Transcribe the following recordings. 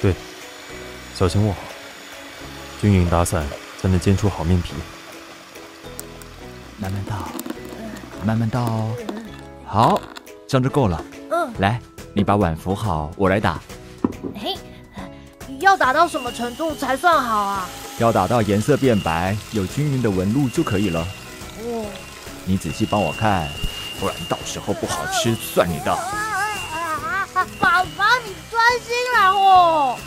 对，小心握好，均匀打散才能煎出好面皮。慢慢倒，慢慢倒哦。好，这样就够了。嗯，来，你把碗扶好，我来打。嘿，要打到什么程度才算好啊？要打到颜色变白，有均匀的纹路就可以了。哦，你仔细帮我看，不然到时候不好吃算你的。爸爸，你专心啦哦。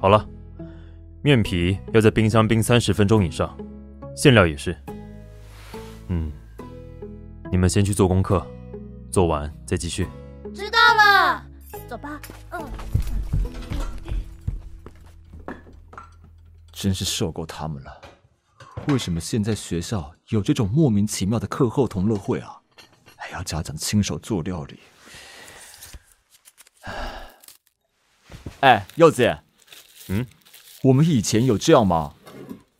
好了，面皮要在冰箱冰三十分钟以上，馅料也是。嗯，你们先去做功课，做完再继续。知道了，走吧。嗯，真是受够他们了。为什么现在学校有这种莫名其妙的课后同乐会啊？还要家长亲手做料理？哎，柚子，嗯，我们以前有这样吗？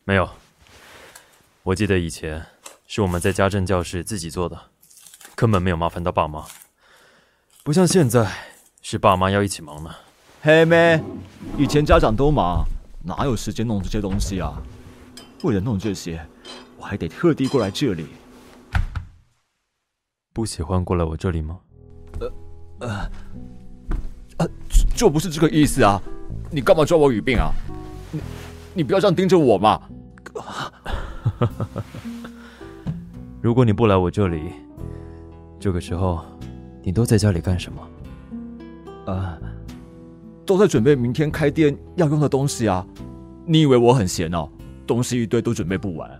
没有，我记得以前是我们在家政教室自己做的，根本没有麻烦到爸妈。不像现在，是爸妈要一起忙呢。嘿妹，以前家长都忙，哪有时间弄这些东西啊？为了弄这些，我还得特地过来这里。不喜欢过来我这里吗？呃，呃，呃，就不是这个意思啊！你干嘛抓我语病啊？你你不要这样盯着我嘛！如果你不来我这里，这个时候你都在家里干什么？啊，都在准备明天开店要用的东西啊！你以为我很闲哦？东西一堆都准备不完。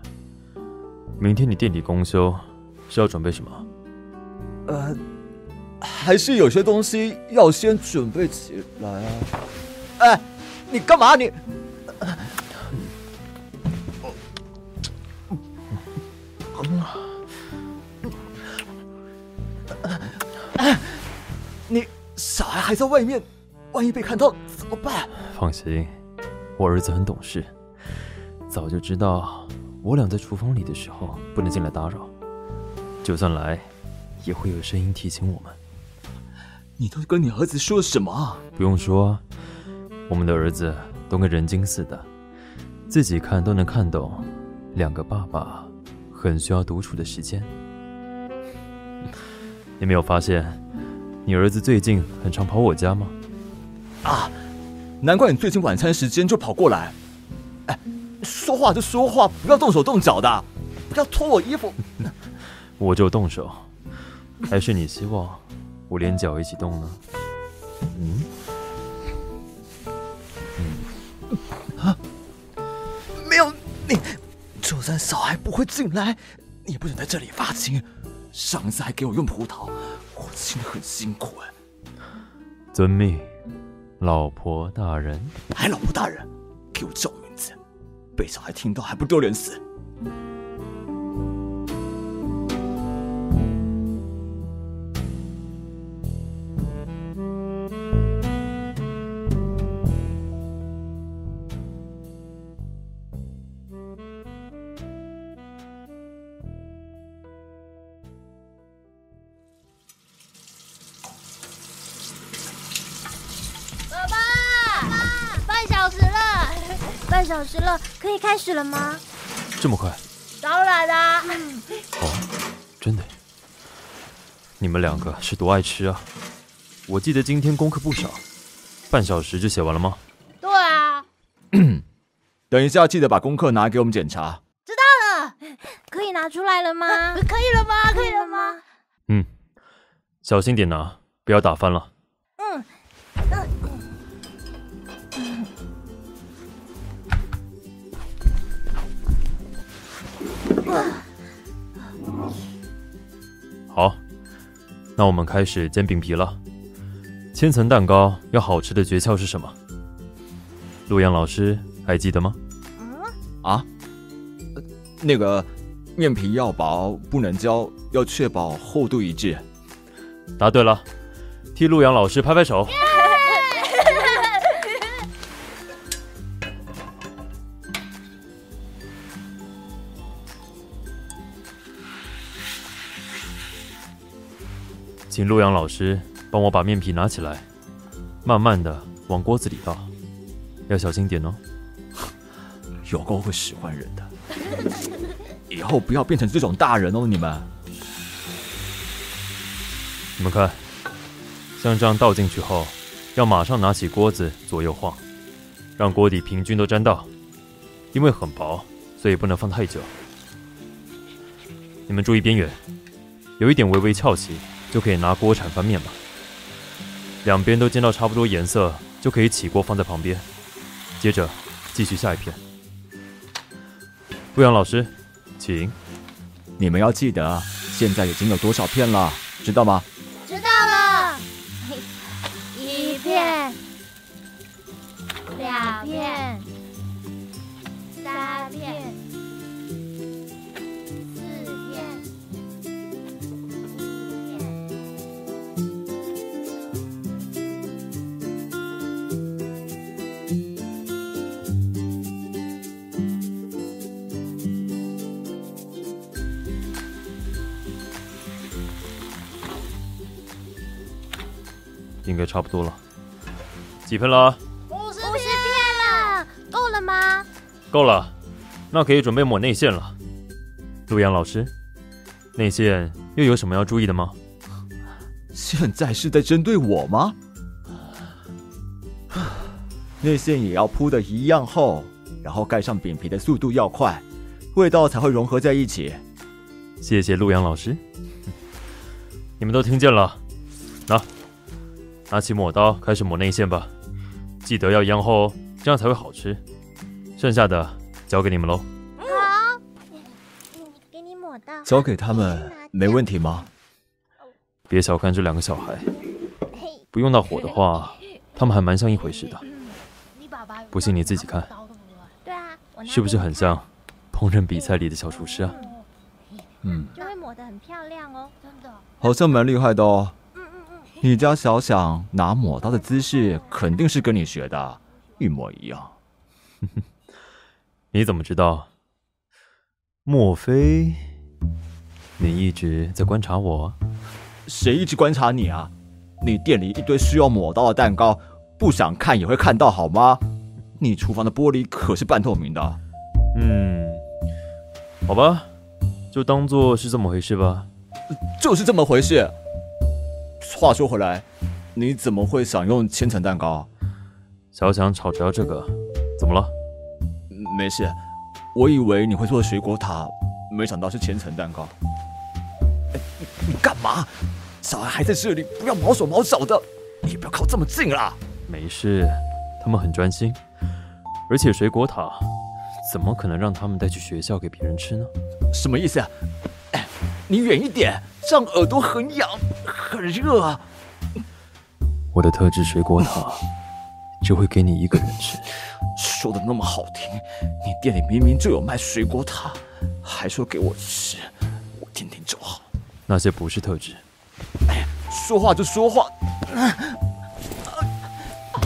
明天你店里公休，是要准备什么？呃，还是有些东西要先准备起来啊！哎，你干嘛你？你小孩还在外面，万一被看到怎么办？放心，我儿子很懂事，早就知道我俩在厨房里的时候不能进来打扰，就算来，也会有声音提醒我们。你都跟你儿子说什么啊？不用说，我们的儿子都跟人精似的，自己看都能看懂，两个爸爸很需要独处的时间。你没有发现，你儿子最近很常跑我家吗？啊，难怪你最近晚餐时间就跑过来。哎，说话就说话，不要动手动脚的，不要脱我衣服。我就动手，还是你希望我连脚一起动呢？嗯，啊，没有你，就算小孩不会进来，你也不准在这里发情。上一次还给我用葡萄，我亲的很辛苦哎。遵命，老婆大人。还老婆大人，给我叫被小孩听到还不丢脸死？小时了，可以开始了吗？这么快？当然啦。哦，真的。你们两个是多爱吃啊！我记得今天功课不少，半小时就写完了吗？对啊。等一下记得把功课拿给我们检查。知道了，可以拿出来了吗？可以了吗？可以了吗？嗯，小心点拿，不要打翻了。嗯嗯。好，那我们开始煎饼皮了。千层蛋糕要好吃的诀窍是什么？陆阳老师还记得吗？啊，那个面皮要薄，不能焦，要确保厚度一致。答对了，替陆阳老师拍拍手。请陆阳老师帮我把面皮拿起来，慢慢的往锅子里倒，要小心点哦。有够会使唤人的，以后不要变成这种大人哦，你们。你们看，像这样倒进去后，要马上拿起锅子左右晃，让锅底平均都沾到。因为很薄，所以不能放太久。你们注意边缘，有一点微微翘起，就可以拿锅铲翻面了。两边都煎到差不多颜色，就可以起锅放在旁边。接着继续下一片。陆阳老师，请。你们要记得，现在已经有多少片了，知道吗？应该差不多了。几分了啊？五十片了，够了吗？够了，那可以准备抹内馅了。陆阳老师，内馅又有什么要注意的吗？现在是在针对我吗？内馅也要铺的一样厚，然后盖上饼皮的速度要快，味道才会融合在一起。谢谢陆阳老师。你们都听见了，拿，拿起抹刀开始抹内馅吧，记得要一样厚哦，这样才会好吃。剩下的交给你们喽。好，给你抹到。交给他们没问题吗？别小看这两个小孩，不用到火的话，他们还蛮像一回事的。你爸爸不信你自己看对对啊，是不是很像烹饪比赛里的小厨师啊？嗯，就会抹得很漂亮哦。真的，好像蛮厉害的哦。你家小想拿抹刀的姿势肯定是跟你学的，一模一样。你怎么知道？莫非你一直在观察我？谁一直观察你啊？你店里一堆需要抹刀的蛋糕，不想看也会看到好吗？你厨房的玻璃可是半透明的。嗯，好吧，就当做是这么回事吧。就是这么回事。话说回来，你怎么会想用千层蛋糕？小想炒着要这个，怎么了？没事，我以为你会做水果塔，没想到是千层蛋糕。你干嘛？小孩还在这里，不要毛手毛脚的，也不要靠这么近啦。没事，他们很专心，而且水果塔怎么可能让他们带去学校给别人吃呢？什么意思？哎，你远一点，这样耳朵很痒，很热啊。我的特制水果塔就会给你一个人吃。说的那么好听，你店里明明就有卖水果塔，还说给我吃，我听听就好。那些不是特制，说话就说话。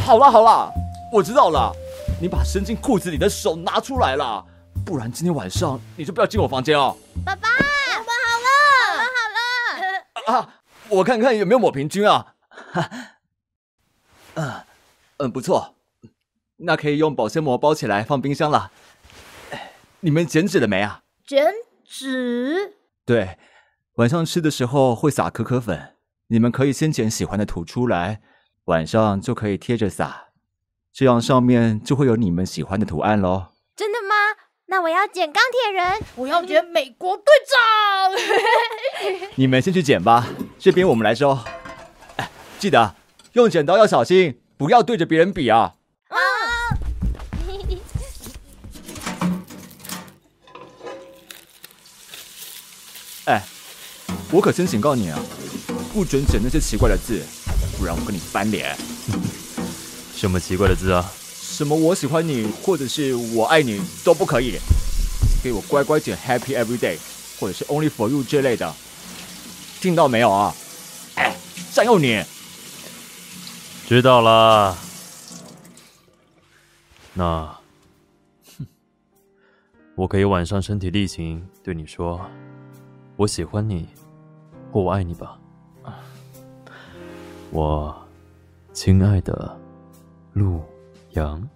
好了好了，我知道了，你把伸进裤子里的手拿出来了，不然今天晚上你就不要进我房间哦。爸爸，我们好了，我们好了。啊，我看看有没有抹平均啊。嗯 嗯，不错，那可以用保鲜膜包起来放冰箱了。哎你们剪纸了没啊？剪纸？对，晚上吃的时候会撒可可粉，你们可以先剪喜欢的图出来，晚上就可以贴着撒，这样上面就会有你们喜欢的图案喽。真的吗？那我要剪钢铁人。我要剪美国队长。你们先去剪吧，这边我们来收。哎，记得用剪刀要小心，不要对着别人比啊。啊！哎，我可先警告你啊，不准剪那些奇怪的字，不然我跟你翻脸。什么奇怪的字啊？什么我喜欢你，或者是我爱你都不可以，给我乖乖剪 Happy Every Day，或者是 Only for You 这类的，听到没有啊？哎，占用你。知道了。那，哼，我可以晚上身体力行对你说，我喜欢你，或我爱你吧。我亲爱的陆阳。